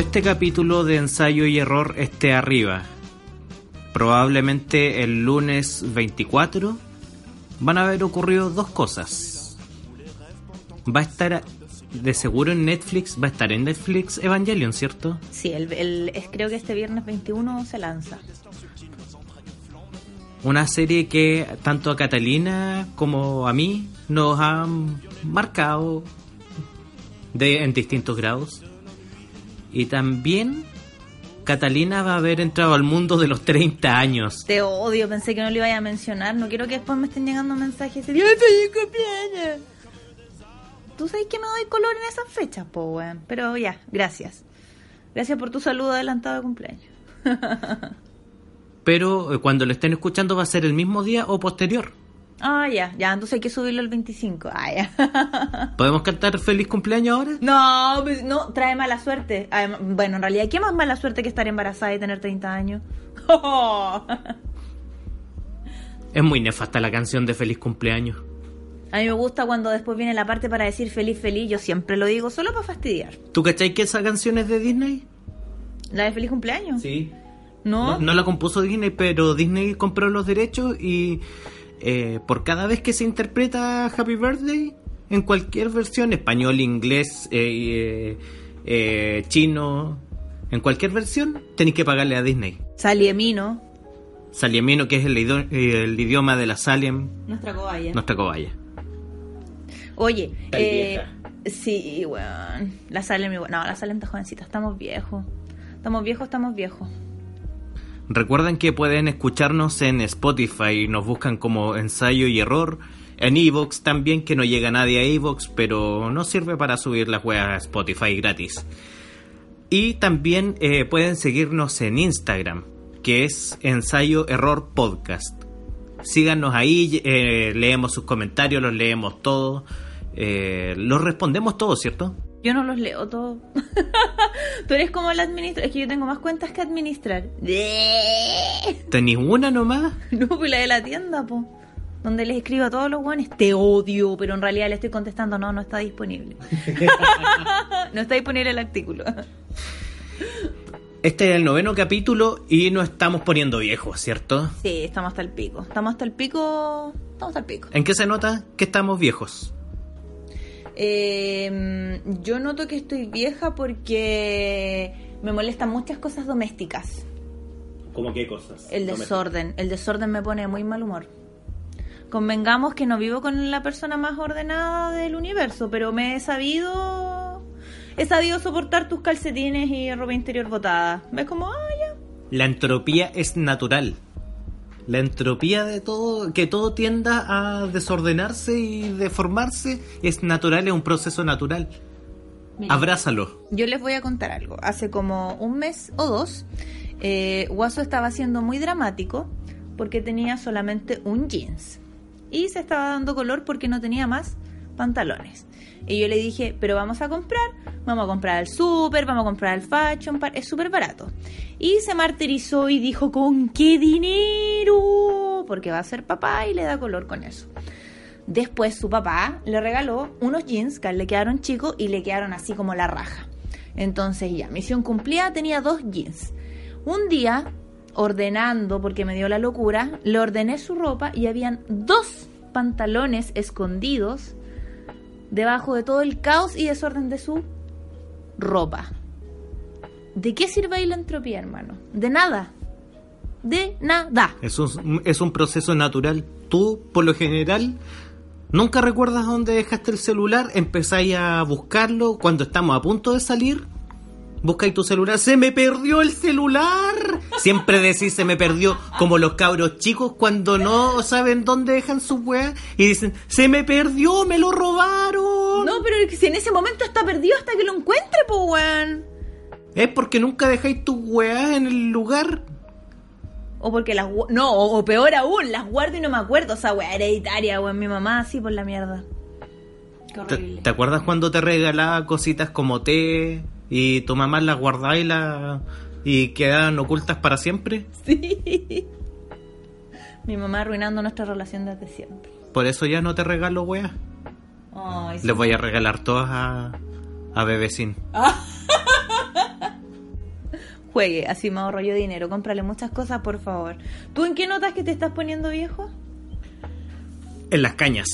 Este capítulo de ensayo y error esté arriba, probablemente el lunes 24, van a haber ocurrido dos cosas. Va a estar de seguro en Netflix, va a estar en Netflix Evangelion, ¿cierto? Sí, el, el- es- creo que este viernes 21 se lanza. Una serie que tanto a Catalina como a mí nos ha marcado de, en distintos grados. Y también Catalina va a haber entrado al mundo de los 30 años. Te odio, pensé que no lo iba a mencionar. No quiero que después me estén llegando mensajes de ¡Ay, feliz cumpleaños! Tú sabes que me doy color en esas fechas, po, weón. Pero ya, gracias. Gracias por tu saludo adelantado de cumpleaños. Pero eh, cuando lo estén escuchando va a ser el mismo día o posterior. Ah, ya, ya, entonces hay que subirlo el 25. Ah, ya. ¿Podemos cantar feliz cumpleaños ahora? No, pues, no, trae mala suerte. Bueno, en realidad, ¿qué más mala suerte que estar embarazada y tener 30 años? Es muy nefasta la canción de feliz cumpleaños. A mí me gusta cuando después viene la parte para decir feliz, feliz. Yo siempre lo digo solo para fastidiar. ¿Tú cachai que esa canción es de Disney? ¿La de feliz cumpleaños? Sí. No, No, no la compuso Disney, pero Disney compró los derechos y eh, por cada vez que se interpreta Happy Birthday, en cualquier versión, español, inglés, eh, eh, eh, chino, en cualquier versión, tenéis que pagarle a Disney. Saliemino, Saliemino, que es el, idioma de la Saliem, nuestra cobaya. nuestra cobaya. Oye, eh, sí, weón. La Salem, igual- no, la Salem está jovencita. Estamos viejos. Estamos viejos, estamos viejos. Recuerden que pueden escucharnos en Spotify, nos buscan como ensayo y error. En Evox también, que no llega nadie a Evox, pero no sirve para subir las weas a Spotify gratis. Y también eh, pueden seguirnos en Instagram, que es ensayo error podcast. Síganos ahí, eh, leemos sus comentarios, los leemos todos, eh, los respondemos todos, ¿cierto? Yo no los leo todos. Tú eres como el administrador. Es que yo tengo más cuentas que administrar. ¿Tenéis una nomás? No, pues la de la tienda, po. Donde les escribo a todos los guanes, te odio, pero en realidad le estoy contestando, no, no está disponible. no está disponible el artículo. Este es el noveno capítulo y nos estamos poniendo viejos, ¿cierto? Sí, estamos hasta el pico. Estamos hasta el pico. Estamos hasta el pico. ¿En qué se nota que estamos viejos? Eh, yo noto que estoy vieja porque me molestan muchas cosas domésticas. ¿Cómo qué cosas? El desorden. El desorden me pone de muy mal humor. Convengamos que no vivo con la persona más ordenada del universo, pero me he sabido. He sabido soportar tus calcetines y ropa interior botada. ¿Ves como, ah, ya? La entropía es natural. La entropía de todo, que todo tienda a desordenarse y deformarse, es natural, es un proceso natural. Abrázalo. Yo les voy a contar algo. Hace como un mes o dos, eh, Guaso estaba siendo muy dramático porque tenía solamente un jeans. Y se estaba dando color porque no tenía más pantalones. Y yo le dije, pero vamos a comprar, vamos a comprar al super, vamos a comprar al fashion, es súper barato. Y se martirizó y dijo, ¿con qué dinero? Porque va a ser papá y le da color con eso. Después su papá le regaló unos jeans que le quedaron chicos y le quedaron así como la raja. Entonces ya, misión cumplida, tenía dos jeans. Un día, ordenando, porque me dio la locura, le ordené su ropa y habían dos pantalones escondidos debajo de todo el caos y desorden de su ropa. ¿De qué sirve ahí la entropía, hermano? De nada. De nada. Es un, es un proceso natural. Tú, por lo general, nunca recuerdas dónde dejaste el celular, empezáis a buscarlo cuando estamos a punto de salir. Buscáis tu celular, se me perdió el celular. Siempre decís se me perdió, como los cabros chicos cuando no saben dónde dejan sus weas y dicen se me perdió, me lo robaron. No, pero si en ese momento está perdido hasta que lo encuentre, po, weón. Es porque nunca dejáis tus weas en el lugar. O porque las... No, o, o peor aún, las guardo y no me acuerdo. O sea, weá, hereditaria, weón. Mi mamá así por la mierda. Qué ¿Te, horrible. te acuerdas cuando te regalaba cositas como té y tu mamá las guardaba y, la, y quedaban ocultas para siempre? Sí. Mi mamá arruinando nuestra relación desde siempre. Por eso ya no te regalo weas. Ay, sí. Les voy a regalar todas a, a Bebecín. juegue, así me ahorro yo dinero. Cómprale muchas cosas, por favor. ¿Tú en qué notas que te estás poniendo viejo? En las cañas.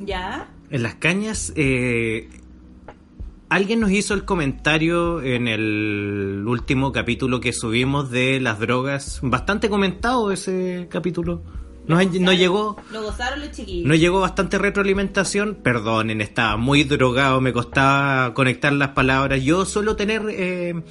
¿Ya? En las cañas, eh, alguien nos hizo el comentario en el último capítulo que subimos de las drogas. Bastante comentado ese capítulo. Nos, nos llegó. Lo gozaron los chiquillos. Nos llegó bastante retroalimentación. Perdonen, estaba muy drogado, me costaba conectar las palabras. Yo suelo tener eh,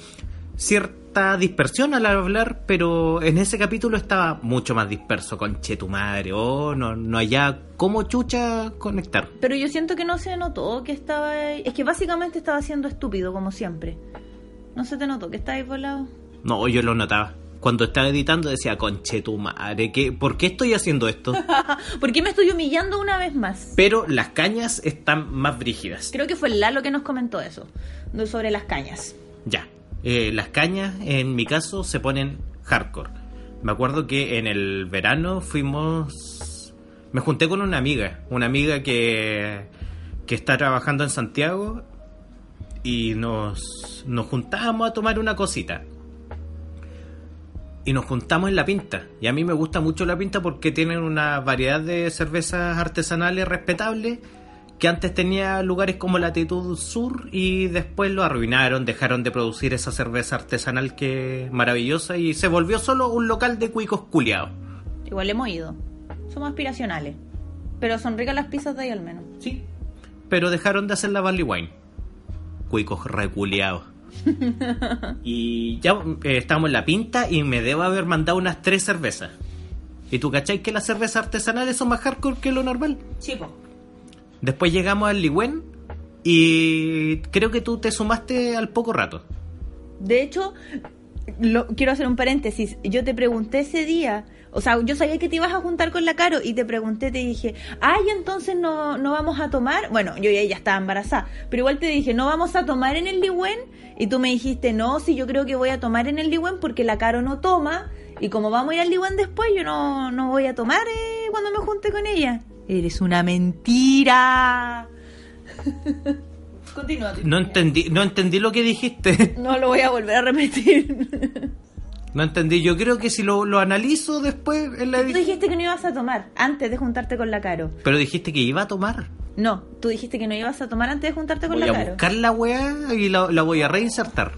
cierta dispersión al hablar, pero en ese capítulo estaba mucho más disperso. Conche tu madre, oh, no, no haya cómo chucha conectar. Pero yo siento que no se notó que estaba ahí. Es que básicamente estaba siendo estúpido, como siempre. No se te notó que estaba ahí volado. No, yo lo notaba. Cuando estaba editando decía, conche tu madre, ¿qué, ¿por qué estoy haciendo esto? ¿Por qué me estoy humillando una vez más? Pero las cañas están más brígidas. Creo que fue Lalo que nos comentó eso, sobre las cañas. Ya. Eh, las cañas, en mi caso, se ponen hardcore. Me acuerdo que en el verano fuimos... Me junté con una amiga, una amiga que, que está trabajando en Santiago y nos, nos juntábamos a tomar una cosita. Y nos juntamos en La Pinta. Y a mí me gusta mucho La Pinta porque tienen una variedad de cervezas artesanales respetables que antes tenía lugares como Latitud Sur y después lo arruinaron, dejaron de producir esa cerveza artesanal que maravillosa y se volvió solo un local de cuicos culiados. Igual hemos ido. Somos aspiracionales. Pero son ricas las pizzas de ahí al menos. Sí. Pero dejaron de hacer la Barley Wine. Cuicos reculeados. y ya eh, estamos en la pinta y me debo haber mandado unas tres cervezas. ¿Y tú cacháis que las cervezas artesanales son más hardcore que lo normal? Chico. Después llegamos al Ligüen y creo que tú te sumaste al poco rato. De hecho, lo, quiero hacer un paréntesis. Yo te pregunté ese día, o sea, yo sabía que te ibas a juntar con la Caro y te pregunté, te dije, ay, entonces no, no vamos a tomar. Bueno, yo ya, ya estaba embarazada, pero igual te dije, no vamos a tomar en el Ligüen. Y tú me dijiste, no, si yo creo que voy a tomar en el Ligüen porque la Caro no toma. Y como vamos a ir al Ligüen después, yo no, no voy a tomar eh, cuando me junte con ella. Eres una mentira. Continúa. No entendí, no entendí lo que dijiste. No lo voy a volver a repetir. No entendí. Yo creo que si lo, lo analizo después en la Tú dijiste que no ibas a tomar antes de juntarte con la Caro. Pero dijiste que iba a tomar. No, tú dijiste que no ibas a tomar antes de juntarte con Voy la a Caro. buscar la weá y la, la voy a reinsertar.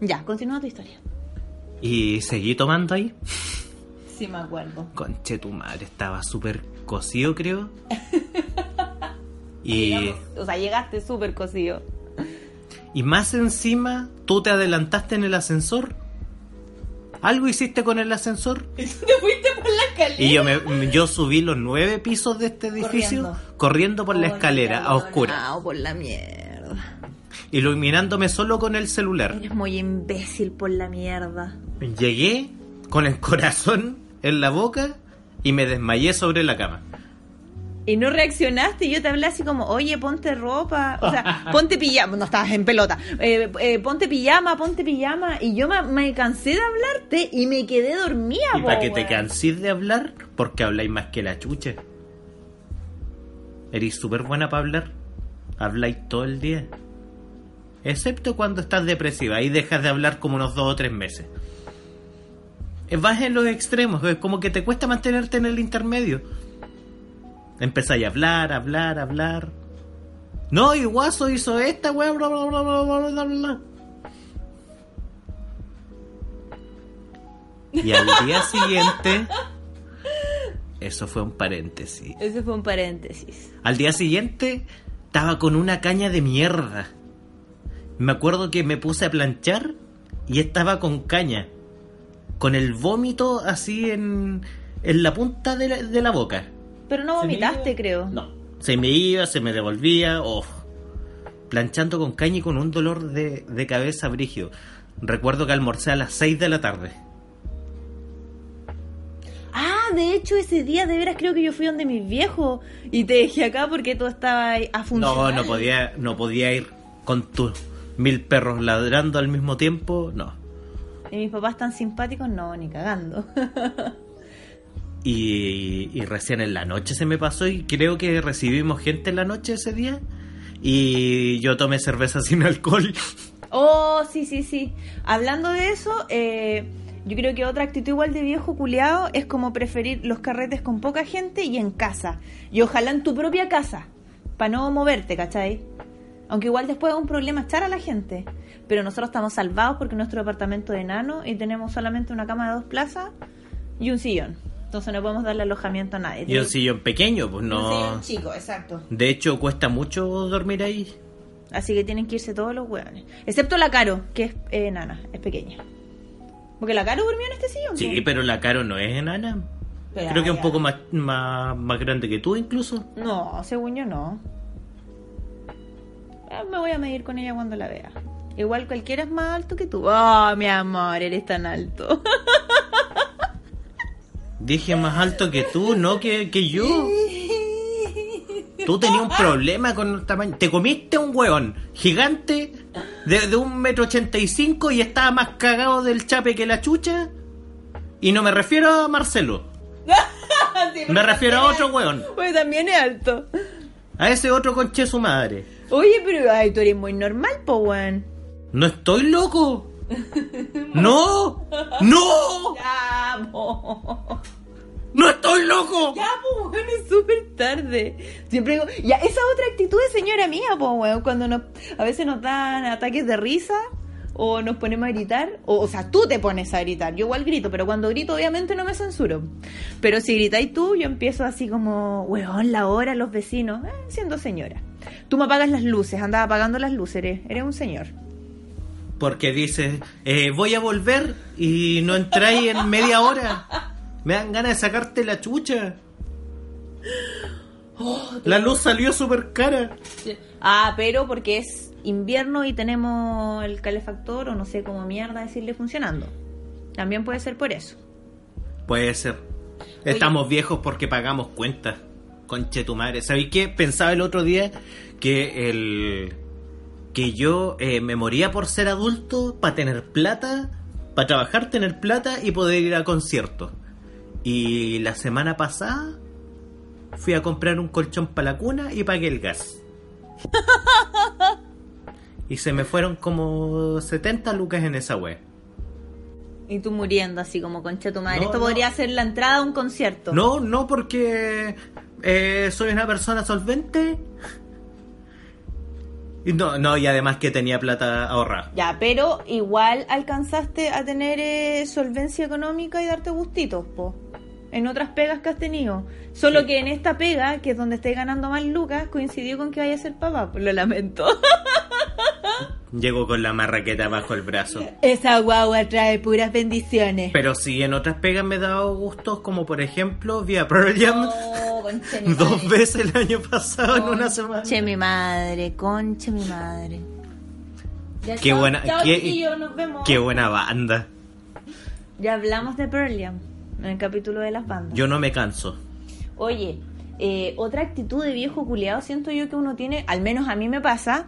Ya, continúa tu historia. Y seguí tomando ahí. Sí, me acuerdo. Conche tu madre, estaba súper cocido, creo. Y, O sea, llegaste súper cocido. y más encima, tú te adelantaste en el ascensor. ¿Algo hiciste con el ascensor? te fuiste por la escalera. Y yo, me, yo subí los nueve pisos de este edificio corriendo, Corriendo. por la escalera a oscuras, No, por la mierda. iluminándome solo con el celular. Eres muy imbécil por la mierda. Llegué con el corazón en la boca y me desmayé sobre la cama. Y no reaccionaste, y yo te hablé así como, oye, ponte ropa, o sea, ponte pijama, no estabas en pelota, eh, eh, ponte pijama, ponte pijama, y yo me, me cansé de hablarte y me quedé dormida. Y para que te canses de hablar, porque habláis más que la chucha. Eres súper buena para hablar. Habláis todo el día. Excepto cuando estás depresiva y dejas de hablar como unos dos o tres meses. Eh, Vas en los extremos, es como que te cuesta mantenerte en el intermedio. Empezáis a hablar, hablar, hablar. No, y Guaso hizo esta, weá, bla, bla, bla, bla, bla, bla, bla. Y al día siguiente. Eso fue un paréntesis. Ese fue un paréntesis. Al día siguiente estaba con una caña de mierda. Me acuerdo que me puse a planchar y estaba con caña. Con el vómito así en, en la punta de la, de la boca. Pero no vomitaste, creo. No. Se me iba, se me devolvía. Oh. Planchando con caña y con un dolor de, de cabeza brígido. Recuerdo que almorcé a las 6 de la tarde. Ah, de hecho, ese día de veras creo que yo fui donde mis viejos y te dejé acá porque tú estabas ahí a No, funcionar. no podía, no podía ir con tus mil perros ladrando al mismo tiempo. No. Y mis papás tan simpáticos, no, ni cagando. Y, y recién en la noche se me pasó y creo que recibimos gente en la noche ese día. Y yo tomé cerveza sin alcohol. Oh, sí, sí, sí. Hablando de eso, eh, yo creo que otra actitud igual de viejo culiado es como preferir los carretes con poca gente y en casa. Y ojalá en tu propia casa, para no moverte, ¿cachai? Aunque igual después es un problema echar a la gente. Pero nosotros estamos salvados porque nuestro departamento de enano y tenemos solamente una cama de dos plazas y un sillón. Entonces no podemos darle alojamiento a nadie. Y un sillón pequeño, pues Un no. sillón chico, exacto. De hecho, cuesta mucho dormir ahí. Así que tienen que irse todos los hueones. Excepto la Caro, que es eh, enana, es pequeña. Porque la Caro durmió en este sillón. Sí, po. pero la Caro no es enana. Pero, Creo que es un poco más, más, más grande que tú, incluso. No, según yo no. Eh, Me voy a medir con ella cuando la vea. Igual cualquiera es más alto que tú. Oh, mi amor, eres tan alto. Dije más alto que tú, no que, que yo. Tú tenías un problema con el tamaño. Te comiste un hueón gigante de, de un metro ochenta y cinco y estaba más cagado del chape que la chucha. Y no me refiero a Marcelo. Me refiero a otro hueón. Pues también es alto. A ese otro conche su madre. Oye, pero ay, tú eres muy normal, po, weón. No estoy loco. No. No. Ya, po. No estoy loco. Ya, po, weón, es súper tarde. Siempre digo, ya, esa otra actitud de señora mía, po, weón, cuando nos, a veces nos dan ataques de risa o nos ponemos a gritar, o, o sea, tú te pones a gritar, yo igual grito, pero cuando grito obviamente no me censuro. Pero si gritáis tú, yo empiezo así como, weón, la hora, los vecinos, eh, siendo señora. Tú me apagas las luces, andaba apagando las luces, eres, eres un señor. Porque dices, eh, voy a volver y no entráis en media hora. Me dan ganas de sacarte la chucha. La luz salió súper cara. Ah, pero porque es invierno y tenemos el calefactor o no sé cómo mierda decirle funcionando. También puede ser por eso. Puede ser. Estamos viejos porque pagamos cuentas. Conche tu madre. ¿Sabéis qué? Pensaba el otro día que el. Que yo eh, me moría por ser adulto, para tener plata, para trabajar, tener plata y poder ir a conciertos. Y la semana pasada fui a comprar un colchón para la cuna y pagué el gas. y se me fueron como 70 lucas en esa web. Y tú muriendo así como concha tu madre. No, Esto no. podría ser la entrada a un concierto. No, no, porque eh, soy una persona solvente. No, no, y además que tenía plata ahorrada. Ya, pero igual alcanzaste a tener eh, solvencia económica y darte gustitos, po. En otras pegas que has tenido. Solo Sí. que en esta pega, que es donde estés ganando más lucas, coincidió con que vaya a ser papá. Lo lamento. Llego con la marraqueta bajo el brazo. Esa guagua trae puras bendiciones. Pero sí, en otras pegas me he dado gustos, como por ejemplo, vía Pearl Jam Oh, mi dos madre. veces el año pasado en una semana. Conche mi madre, conche mi madre. Ya, Qué chao, buena, chao, qué, nos vemos. qué buena banda. Ya hablamos de Pearl Jam en el capítulo de las bandas. Yo no me canso. Oye, eh, otra actitud de viejo culiado siento yo que uno tiene, al menos a mí me pasa,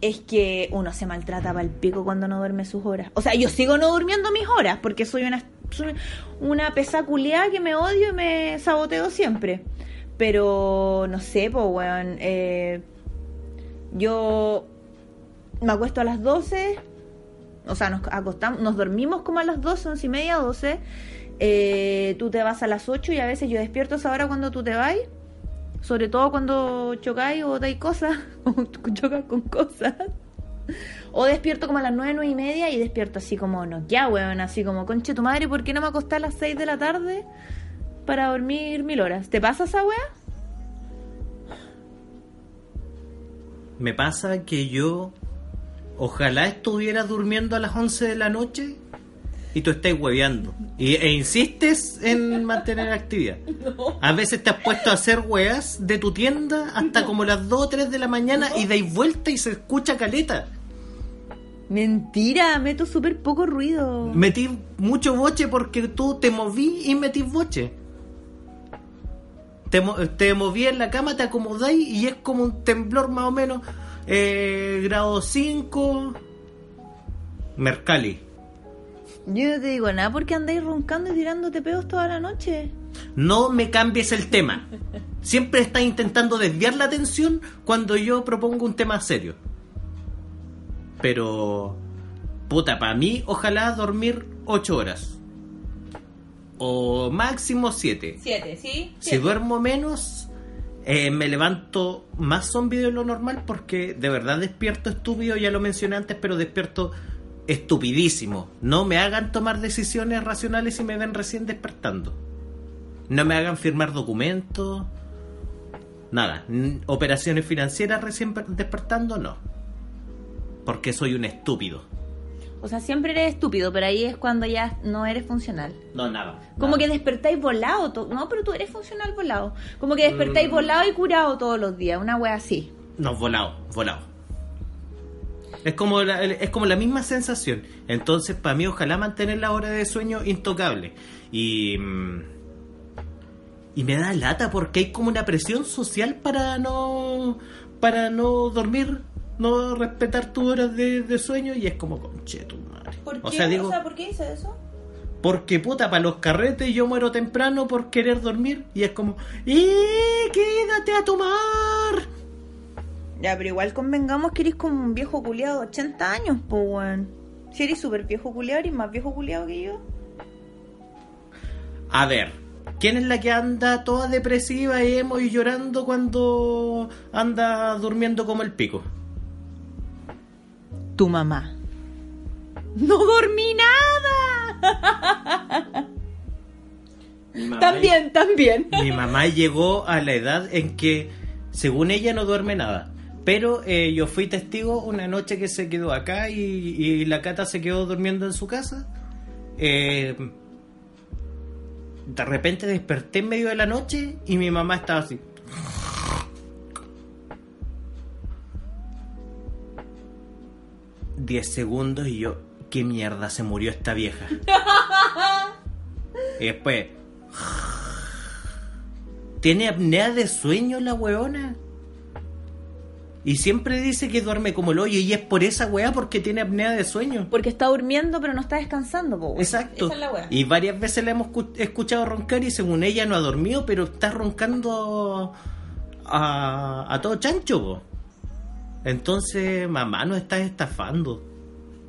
es que uno se maltrata para el pico cuando no duerme sus horas. O sea, yo sigo no durmiendo mis horas porque soy una, soy una pesa culiada que me odio y me saboteo siempre. Pero, no sé, pues, weón. eh, yo me acuesto a las 12, o sea, nos acostamos, nos dormimos como a las 12, 11 y media, 12. Eh, tú te vas a las 8 y a veces yo despierto a esa hora cuando tú te vas. Sobre todo cuando chocáis o dais cosas, o chocas con cosas. O despierto como a las 9, 9 y media y despierto así como, no, ya, weón, así como, conche tu madre, ¿por qué no me acosté a las 6 de la tarde para dormir mil horas? ¿Te pasa esa wea? Me pasa que yo ojalá estuviera durmiendo a las 11 de la noche y tú estés hueveando. Y, e insistes en mantener actividad. A veces te has puesto a hacer weas de tu tienda hasta como las 2 o 3 de la mañana y dais vuelta y se escucha caleta. Mentira, meto súper poco ruido. Metí mucho boche porque tú te moví y metí boche. Te, te moví en la cama, te acomodáis y es como un temblor más o menos. eh, grado 5. Mercalli. Yo no te digo nada porque andáis roncando y tirándote pedos toda la noche. No me cambies el tema. Siempre estás intentando desviar la atención cuando yo propongo un tema serio. pero puta, para mí, ojalá dormir 8 horas. O máximo 7. Siete, ¿sí? Si duermo menos, eh, me levanto más zombie de lo normal porque de verdad despierto estúpido, ya lo mencioné antes, pero despierto estupidísimo. No me hagan tomar decisiones racionales y me ven recién despertando. No me hagan firmar documentos. Nada. Operaciones financieras recién per- despertando, no. Porque soy un estúpido. O sea, siempre eres estúpido, pero ahí es cuando ya no eres funcional. No, nada. Como nada. que despertáis volado. No, pero tú eres funcional volado. Como que despertáis Mm. volado y curado todos los días. Una wea así. No, volado, volado. Es como, la, es como la misma sensación. Entonces, para mí, ojalá mantener la hora de sueño intocable. Y. mm, Y me da lata porque hay como una presión social para no. para no dormir, no respetar tus horas de, de sueño. Y es como, conche tu madre. O sea, digo. ¿por qué hice eso? Porque puta, para los carretes yo muero temprano por querer dormir. Y es como, ¡eh! ¡Quédate a tomar! Ya, pero igual convengamos que eres como un viejo culiado de 80 años, pues, weón. Si eres súper viejo culiado, eres más viejo culiado que yo. A ver, ¿quién es la que anda toda depresiva, emo y llorando cuando anda durmiendo como el pico? Tu mamá. ¡No dormí nada! También, también. Mi mamá llegó a la edad en que, según ella, no duerme nada. Pero eh, yo fui testigo una noche que se quedó acá y, la cata se quedó durmiendo en su casa. Eh, de repente desperté en medio de la noche y mi mamá estaba así. Diez segundos y yo, ¿qué mierda se murió esta vieja? y después, ¿tiene apnea de sueño la weona? Y siempre dice que duerme como el hoyo y es por esa weá porque tiene apnea de sueño. Porque está durmiendo, pero no está descansando, po. Exacto. Esa es la wea. Y varias veces la hemos escu- escuchado roncar y según ella no ha dormido, pero está roncando a, a todo chancho. po. Entonces, mamá, nos estás estafando.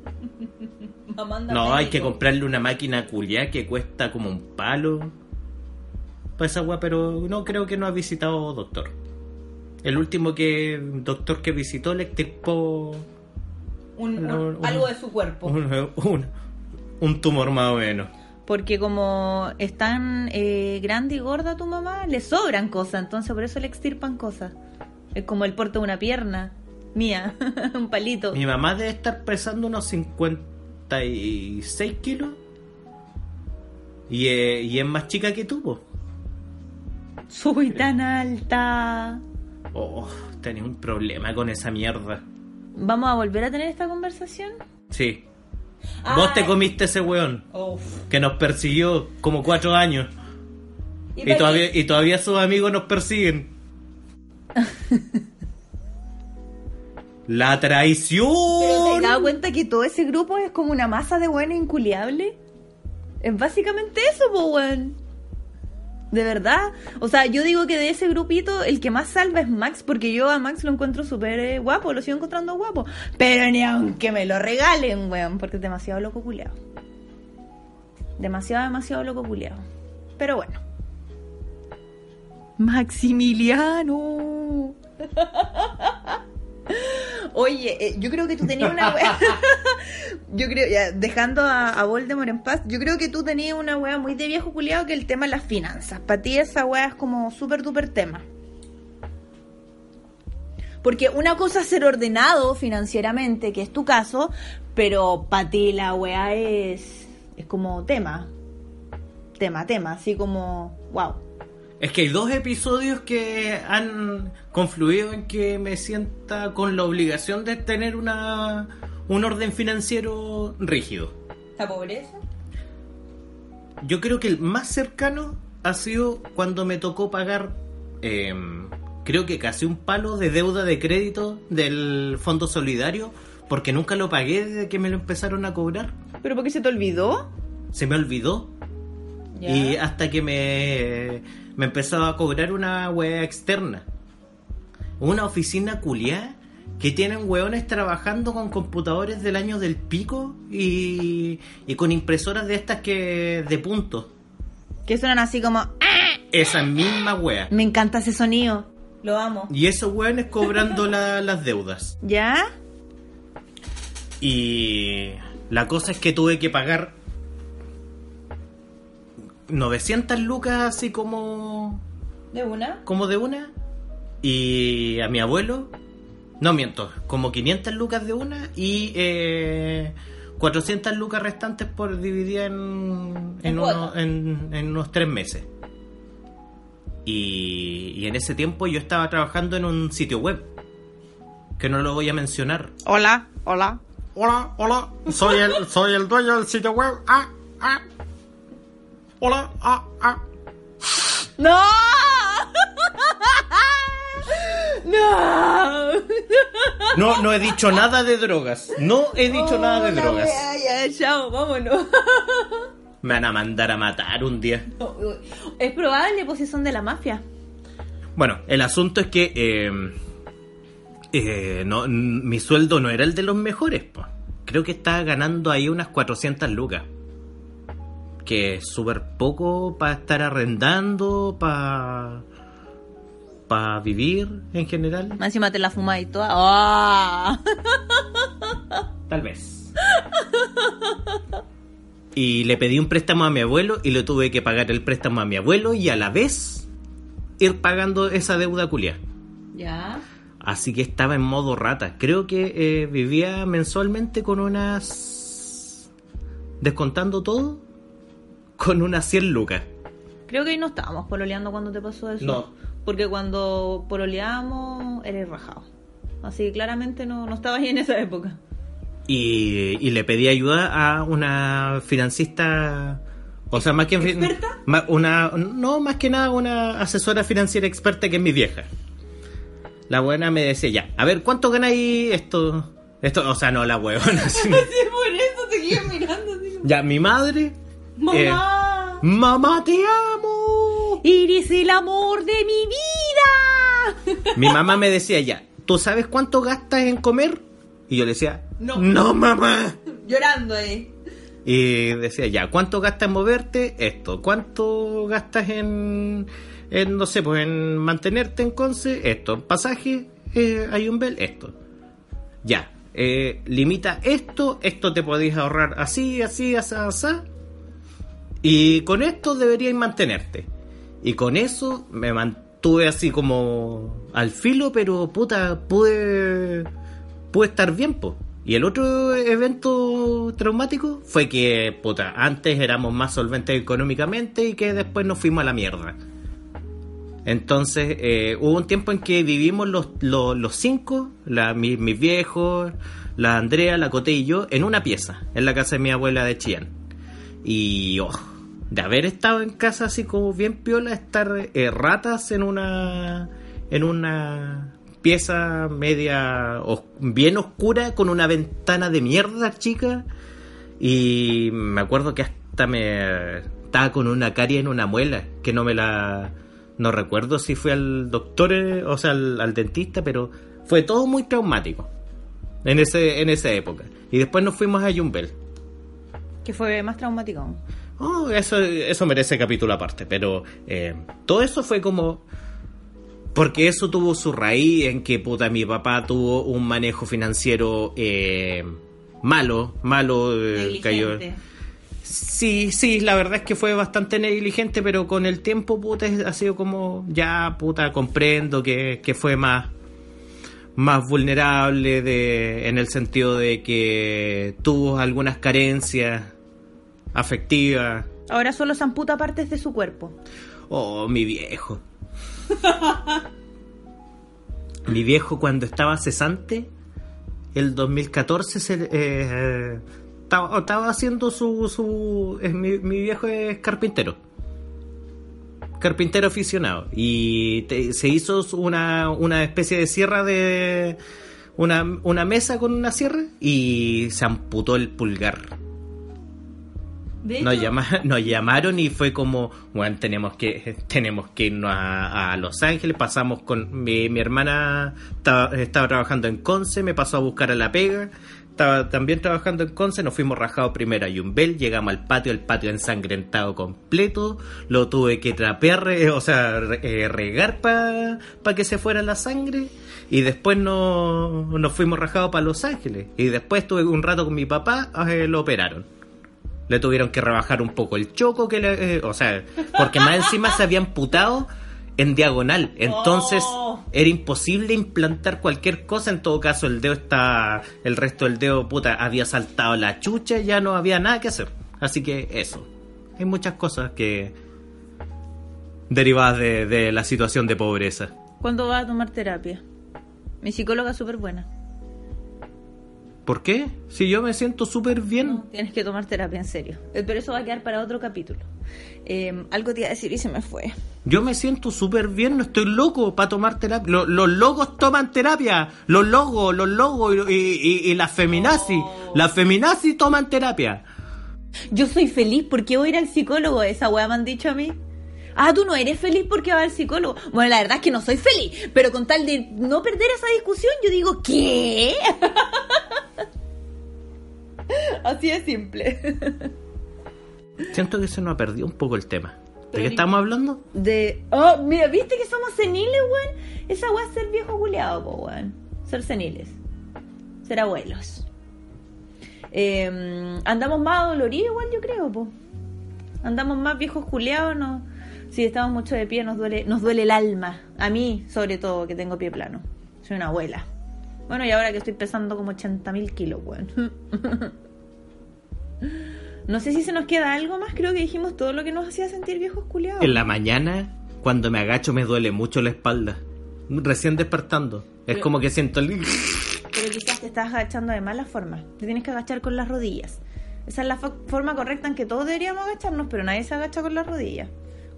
Mamá anda No, hay que comprarle una máquina culiá que cuesta como un palo. Para esa weá, pero no creo que no ha visitado doctor. El último que doctor que visitó le extirpó Un- un- un- un- algo de su cuerpo. un, un- un tumor más o menos. Porque como es tan eh, grande y gorda tu mamá, le sobran cosas, entonces por eso le extirpan cosas. Es como el porte de una pierna mía, un palito. Mi mamá debe estar pesando unos 56 kilos. Y, eh, y es más chica que tú, po. Soy tan alta. Oh, tenés un problema con esa mierda. ¿Vamos a volver a tener esta conversación? Sí. Vos te Ay. comiste ese weón que nos persiguió como cuatro años. Y, todavía, qué? y todavía sus amigos nos persiguen. La ¿Pero te traición. has dado cuenta que todo ese grupo es como una masa de buena inculiable? Es básicamente eso, po, weón. De verdad. O sea, yo digo que de ese grupito el que más salva es Max, porque yo a Max lo encuentro súper eh, guapo, lo sigo encontrando guapo. Pero ni aunque me lo regalen, weón, porque es demasiado loco culiado. Demasiado, demasiado loco culiado. Pero bueno. Maximiliano. Oye, eh, yo creo que tú tenías una wea. yo creo, dejando a, a Voldemort en paz, yo creo que tú tenías una wea muy de viejo culiado que el tema de las finanzas. Para ti esa wea es como súper duper tema. Porque una cosa es ser ordenado financieramente, que es tu caso, pero para ti la wea es, es como tema. Tema, tema, así como, wow. Es que hay dos episodios que han confluido en que me sienta con la obligación de tener una un orden financiero rígido. ¿La pobreza? Yo creo que el más cercano ha sido cuando me tocó pagar, eh, creo que casi un palo de deuda de crédito del Fondo Solidario, porque nunca lo pagué desde que me lo empezaron a cobrar. ¿Pero por qué se te olvidó? Se me olvidó y hasta que me, me empezaba a cobrar una wea externa. Una oficina culiá que tienen hueones trabajando con computadores del año del pico y, y con impresoras de estas que de puntos. Que suenan así como... ¡ah! Esa misma wea. Me encanta ese sonido. Lo amo. Y esos hueones cobrando la- las deudas. ¿Ya? Y la cosa es que tuve que pagar 900 lucas así como ¿De una? como de una y a mi abuelo no miento como 500 lucas de una y eh, 400 lucas restantes por dividir en, en, uno- en- en unos tres meses y, y en ese tiempo yo estaba trabajando en un sitio web que no lo voy a mencionar Hola, hola. Hola, hola, soy el, soy el dueño del sitio web. Ah, ah. Hola, ah, ah. ¡No! ¡No! No, no he dicho nada de drogas. No he dicho nada de Oh, drogas. wea, ya, chao, vámonos. Me van a mandar a matar un día. Es probable, pues si son de la mafia. Bueno, el asunto es que eh, eh, no, mi sueldo no era el de los mejores. po. Creo que estaba ganando ahí unas 400 lucas. Que es súper poco para estar arrendando, para para vivir en general. Más encima te la fumas y toda. ¡Ah! Tal vez. Y le pedí un préstamo a mi abuelo y le tuve que pagar el préstamo a mi abuelo y a la vez ir pagando esa deuda culia. Ya. Así que estaba en modo rata. Creo que eh, vivía mensualmente con unas... Descontando todo, con unas 100 lucas. Creo que ahí no estábamos pololeando cuando te pasó eso. No. Porque cuando pololeábamos, eres rajado. Así que claramente no, no estabas ahí en esa época. Y, y le pedí ayuda a una financista, o sea, más que ¿Experta? una no más que nada una asesora financiera experta que es mi vieja. La buena me decía ya, a ver, ¿cuánto ganáis esto? Esto, o sea, no la huevona. sino- por eso quedé mirando ya, mi madre. ¡Mamá! eh, ¡Mamá, te amo! ¡Iris, el amor de mi vida! Mi mamá me decía ya, ¿tú sabes cuánto gastas en comer? Y yo le decía, No. no mamá. Llorando ahí. Y decía, ya, ¿cuánto gastas en moverte? Esto. ¿Cuánto gastas en, en no sé, pues en mantenerte en Conce? Esto. Pasaje, eh, hay un bel, esto. Ya. eh, limita esto, esto te podéis ahorrar así, así, así, así. Y con esto deberíais mantenerte. Y con eso me mantuve así como al filo, pero puta, pude, pude estar bien, po. Y el otro evento traumático fue que, puta, antes éramos más solventes económicamente y que después nos fuimos a la mierda. Entonces, eh, hubo un tiempo en que vivimos los, los, cinco, la, mi- mis viejos, la Andrea, la Coté y yo, en una pieza, en la casa de mi abuela de Chillán. Y, oh, de haber estado en casa así como bien piola, estar eh, ratas en una, en una pieza media os- bien oscura con una ventana de mierda chica. Y me acuerdo que hasta me estaba con una carie en una muela, que no me la... No recuerdo si fue al doctor, eh, o sea, al, al dentista, pero fue todo muy traumático en, ese, en esa época. Y después nos fuimos a Jumbel. Que fue más traumático. Oh, eso, eso merece capítulo aparte, pero eh, todo eso fue como... Porque eso tuvo su raíz en que puta mi papá tuvo un manejo financiero eh, malo, malo, eh, cayó. Sí, sí, la verdad es que fue bastante negligente, pero con el tiempo, puta, ha sido como, ya, puta, comprendo que, que fue más, más vulnerable de, en el sentido de que tuvo algunas carencias afectivas. Ahora solo se amputa partes de su cuerpo. Oh, mi viejo. mi viejo cuando estaba cesante, el 2014, se, eh, estaba, estaba haciendo su... su es mi, mi viejo es carpintero. Carpintero aficionado. Y te- se hizo una, una especie de sierra de... Una, una mesa con una sierra y se amputó el pulgar. De Nos, hecho- llama- nos llamaron y fue como, bueno, tenemos que, tenemos que irnos a, a Los Ángeles. Pasamos con mi, mi hermana, estaba, estaba trabajando en Conce, me pasó a buscar a la pega. Estaba también trabajando en Conce, nos fuimos rajados primero a Yumbel, llegamos al patio, el patio ensangrentado completo, lo tuve que trapear, o sea, eh, regar para que se fuera la sangre, y después no, nos fuimos rajados para Los Ángeles, y después estuve un rato con mi papá, eh, lo operaron. Le tuvieron que rebajar un poco el choco, que le- eh, o sea, porque más encima se había amputado en diagonal. Entonces Oh. era imposible implantar cualquier cosa. En todo caso, el dedo está. El resto del dedo, puta, había saltado la chucha, ya no había nada que hacer. Así que eso. Hay muchas cosas que. derivadas de, de la situación de pobreza. ¿Cuándo vas a tomar terapia? Mi psicóloga es súper buena. ¿Por qué? Si yo me siento súper bien. No, tienes que tomar terapia en serio. Eh, Pero eso va a quedar para otro capítulo. Eh, algo te iba a decir y se me fue. Yo me siento súper bien, no estoy loco para tomar terapia. Lo- los logos toman terapia. Los logos, los logos y, y- y las feminazis. Las feminazis toman terapia. Yo soy feliz porque voy a ir al psicólogo. Esa weá me han dicho a mí. Ah, tú no eres feliz porque vas al psicólogo. Bueno, la verdad es que no soy feliz, pero con tal de no perder esa discusión, yo digo, ¿qué? Así de simple. Siento que se nos ha perdido un poco el tema. ¿De qué estamos hablando? De. Oh, mira, ¿viste que somos seniles, weón? Esa weá es ser viejo culiado, po, weón. Ser seniles. Ser abuelos. Eh, andamos más doloridos, igual, yo creo, po. Andamos más viejos culiados, no. Si estamos mucho de pie, nos duele, nos duele el alma. A mí, sobre todo, que tengo pie plano. Soy una abuela. Bueno, y ahora que estoy pesando como 80.000 kilos, weón. No sé si se nos queda algo más, creo que dijimos todo lo que nos hacía sentir viejos culiados. En la mañana, cuando me agacho, me duele mucho la espalda. Recién despertando. Es como que siento el... Pero quizás te estás agachando de mala forma. Te tienes que agachar con las rodillas. Esa es la fo- forma correcta en que todos deberíamos agacharnos, pero nadie se agacha con las rodillas.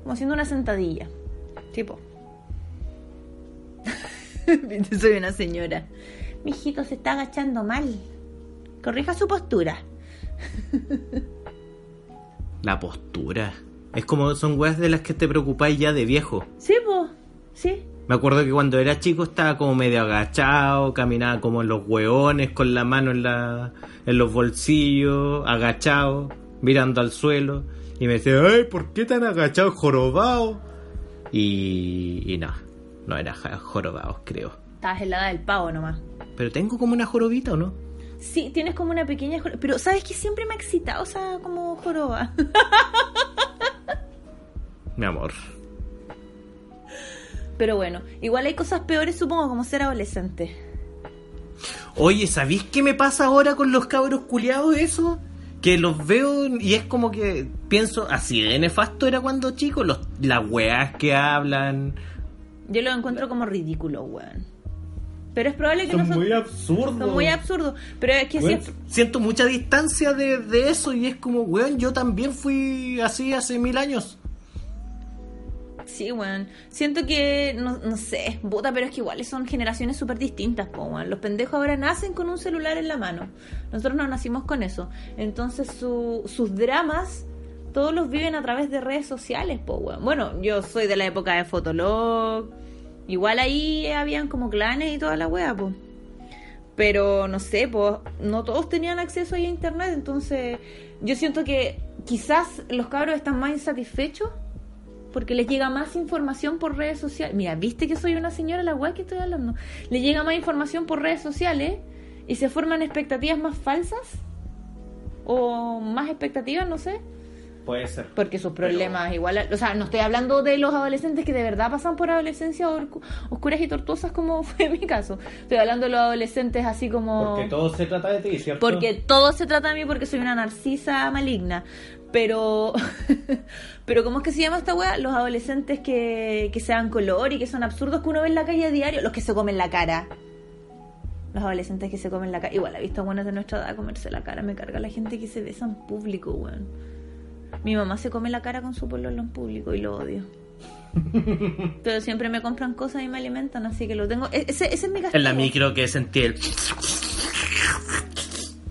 Como haciendo una sentadilla. Tipo. Soy una señora. Mi hijito se está agachando mal. Corrija su postura. La postura. Es como son weas de las que te preocupáis ya de viejo. Sí, po. Sí. Me acuerdo que cuando era chico estaba como medio agachado, caminaba como en los hueones, con la mano en, la, en los bolsillos, agachado, mirando al suelo. Y me decía, ay, ¿por qué tan agachado, jorobado? Y, y no, no era jorobado, creo. Estabas en la edad del pavo nomás. Pero tengo como una jorobita, ¿o no? Sí, tienes como una pequeña joroba. Pero ¿sabes que siempre me ha excitado esa como joroba? Mi amor. Pero bueno, igual hay cosas peores, supongo, como ser adolescente. Oye, ¿sabéis qué me pasa ahora con los cabros culiados eso? Que los veo y es como que pienso, así de nefasto era cuando chico, los, las weas que hablan. Yo lo encuentro como ridículo, weón. Pero es probable que Son no son, muy absurdos. son muy absurdos. Pero es que Weón, siempre... Siento mucha distancia de, de eso y es como, weón, yo también fui así hace mil años. Sí, weón. Siento que, no, no sé, puta, pero es que igual son generaciones súper distintas, po, weón. Los pendejos ahora nacen con un celular en la mano. Nosotros no nacimos con eso. Entonces su- sus dramas, todos los viven a través de redes sociales, po, weón. Bueno, yo soy de la época de Fotolog. Igual ahí habían como clanes y toda la wea, po. Pero no sé, pues no todos tenían acceso ahí a internet, entonces yo siento que quizás los cabros están más insatisfechos porque les llega más información por redes sociales. Mira, ¿viste que soy una señora la weá que estoy hablando? Le llega más información por redes sociales y se forman expectativas más falsas o más expectativas, no sé. Puede ser. Porque sus problemas igual, o sea, no estoy hablando de los adolescentes que de verdad pasan por adolescencias oscuras y tortuosas como fue mi caso. Estoy hablando de los adolescentes así como Porque todo se trata de ti, ¿cierto? porque todo se trata de mí porque soy una narcisa maligna. Pero, pero ¿cómo es que se llama esta wea? Los adolescentes que, que se dan color y que son absurdos que uno ve en la calle a diario. Los que se comen la cara. Los adolescentes que se comen la cara. Igual, he visto buenas de nuestra edad comerse la cara. Me carga la gente que se besa en público, weón. Mi mamá se come la cara con su pololo en público y lo odio. Pero siempre me compran cosas y me alimentan, así que lo tengo. e- Ese, ese es mi castigo. En la micro que sentí el...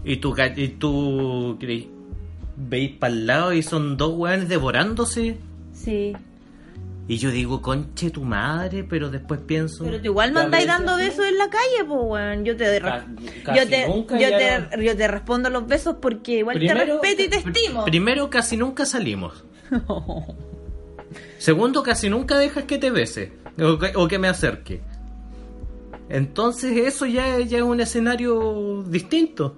Y tú, y tú veis para el lado y son dos weones devorándose. Sí. Y yo digo, conche tu madre, pero después pienso. Pero tú igual me andáis dando así. besos en la calle, pues, weón. Yo te, Ca- yo te, nunca yo, te, yo te respondo los besos porque igual Primero- te respeto y te estimo. Primero, casi nunca salimos. Segundo, casi nunca dejas que te bese o que, o que me acerque. Entonces eso ya, ya es un escenario distinto.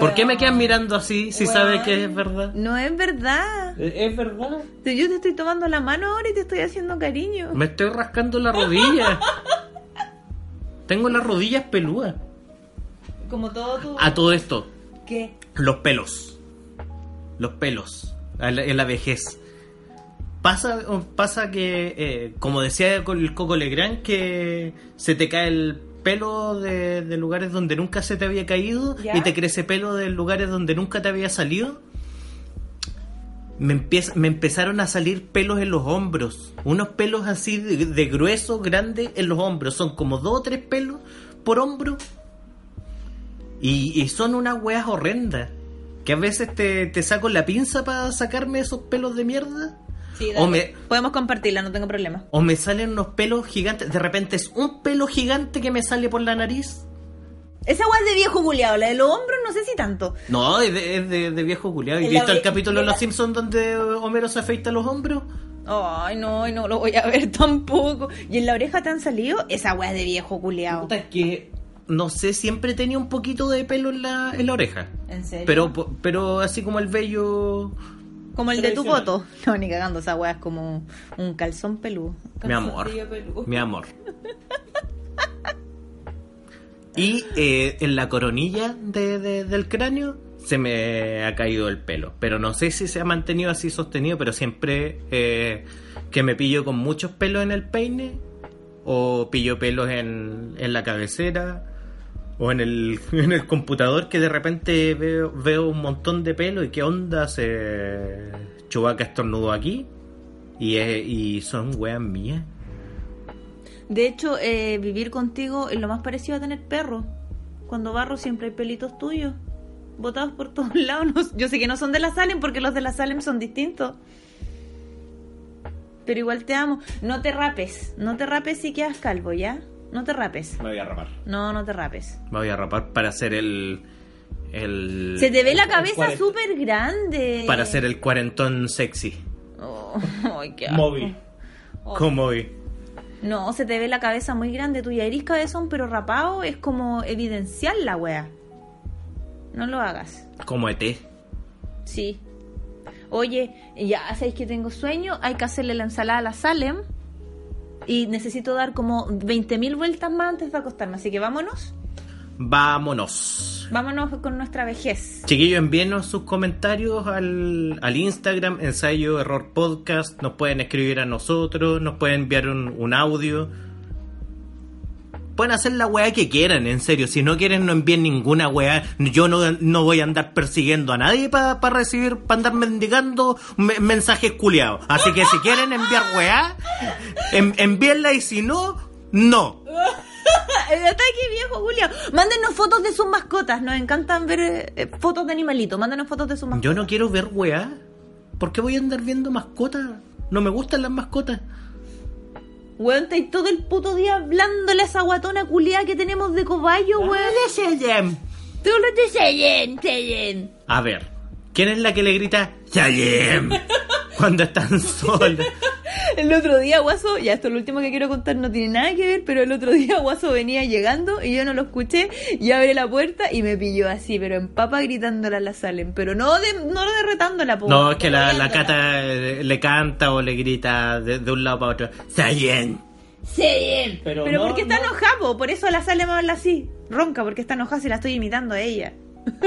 ¿Por qué me quedan mirando así si Weón. sabe que es verdad? No es verdad. ¿Es verdad? Yo te estoy tomando la mano ahora y te estoy haciendo cariño. Me estoy rascando la rodilla. Tengo las rodillas peludas. Como todo tu... A todo esto, ¿Qué? los pelos. Los pelos. la- En la vejez. Pasa, pasa que, eh, como decía el Coco Legrand, que se te cae el pelo de, de lugares donde nunca se te había caído ¿Ya? y te crece pelo de lugares donde nunca te había salido. Me, empieza- me empezaron a salir pelos en los hombros. Unos pelos así de, de grueso, grande en los hombros. Son como dos o tres pelos por hombro. Y, y son unas weas horrendas. Que a veces te, te saco la pinza para sacarme esos pelos de mierda. Sí, O me- Podemos compartirla, no tengo problema. O me salen unos pelos gigantes. De repente es un pelo gigante que me sale por la nariz. Esa weá es de viejo culiado, la de los hombros no sé si tanto. No, es de, es de- de viejo culiado. ¿Y visto el capítulo de de la- Los Simpsons donde Homero se afeita los hombros? Ay, no, no lo voy a ver tampoco. ¿Y en la oreja te han salido? Esa weá es de viejo culiado. Es que no sé, siempre tenía un poquito de pelo en la, en la oreja. ¿En serio? Pero, pero así como el vello. Como el de tu poto. No, ni cagando, esa weá es como un calzón peludo. Mi amor. Peludo. Mi amor. Y eh, en la coronilla de- de- del cráneo se me ha caído el pelo. Pero no sé si se ha mantenido así sostenido, pero siempre eh, que me pillo con muchos pelos en el peine, o pillo pelos en, en la cabecera, o en el, en el computador que de repente veo, veo un montón de pelo y qué onda se chubaca estornudo aquí. Y, y son weas mías. De hecho, eh, vivir contigo es lo más parecido a tener perro. Cuando barro siempre hay pelitos tuyos. Botados por todos lados. Yo sé que no son de la Salem porque los de la Salem son distintos. Pero igual te amo. No te rapes. No te rapes si quedas calvo, ¿ya? No te rapes. Me voy a rapar. No, no te rapes. Me voy a rapar para hacer el. el Se te ve la cabeza súper grande. para hacer el cuarentón sexy. Oh, ay, qué asco. Móvil. Oh. Como hoy. No, se te ve la cabeza muy grande. Tú ya eres cabezón, pero rapado es como evidenciar la wea. No lo hagas. Como ET. Sí. Oye, ya sabéis que tengo sueño, hay que hacerle la ensalada a la Salem. Y necesito dar como 20.000 vueltas más antes de acostarme. Así que vámonos. Vámonos. Vámonos con nuestra vejez. Chiquillos, envíenos sus comentarios al, al Instagram, ensayo error podcast. Nos pueden escribir a nosotros, nos pueden enviar un, un audio. Pueden hacer la weá que quieran, en serio. Si no quieren, no envíen ninguna weá. Yo no, no voy a andar persiguiendo a nadie para recibir, para andar mendigando me- mensajes culiados. Así que si quieren enviar weá, en- envíenla y si no, no. El ataque viejo, Julio. Mándenos fotos de sus mascotas. Nos encantan ver eh, eh, fotos de animalitos. Mándenos fotos de sus mascotas. Yo no quiero ver weá. ¿Por qué voy a andar viendo mascotas? No me gustan las mascotas. Weón, estáis todo el puto día hablándole a esa guatona culiada que tenemos de cobayo, weón. Tú lo te Sayen, Sayen. A ver, ¿quién es la que le grita Sayem cuando están solas? El otro día, Guaso, ya esto es lo último que quiero contar, no tiene nada que ver, pero el otro día Guaso venía llegando y yo no lo escuché y abre la puerta y me pilló así, pero en papa gritándole a la Salen, pero no de, no de retándola, po, No, es que la, la cata eh, le canta o le grita de, de un lado para otro Sayem. Sayen. Pero Pero, no, porque está no. enojada, po, por eso la Salen me habla así, ronca, porque está enojada si la estoy imitando a ella.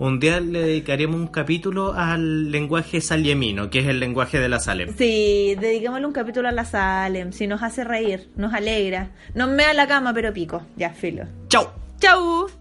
Un día le dedicaremos un capítulo al lenguaje saliemino, que es el lenguaje de la Salem. Sí, dediquémosle un capítulo a la Salem, si nos hace reír, nos alegra, nos mea la cama, pero pico, ya, filo. ¡Chao! ¡Chau!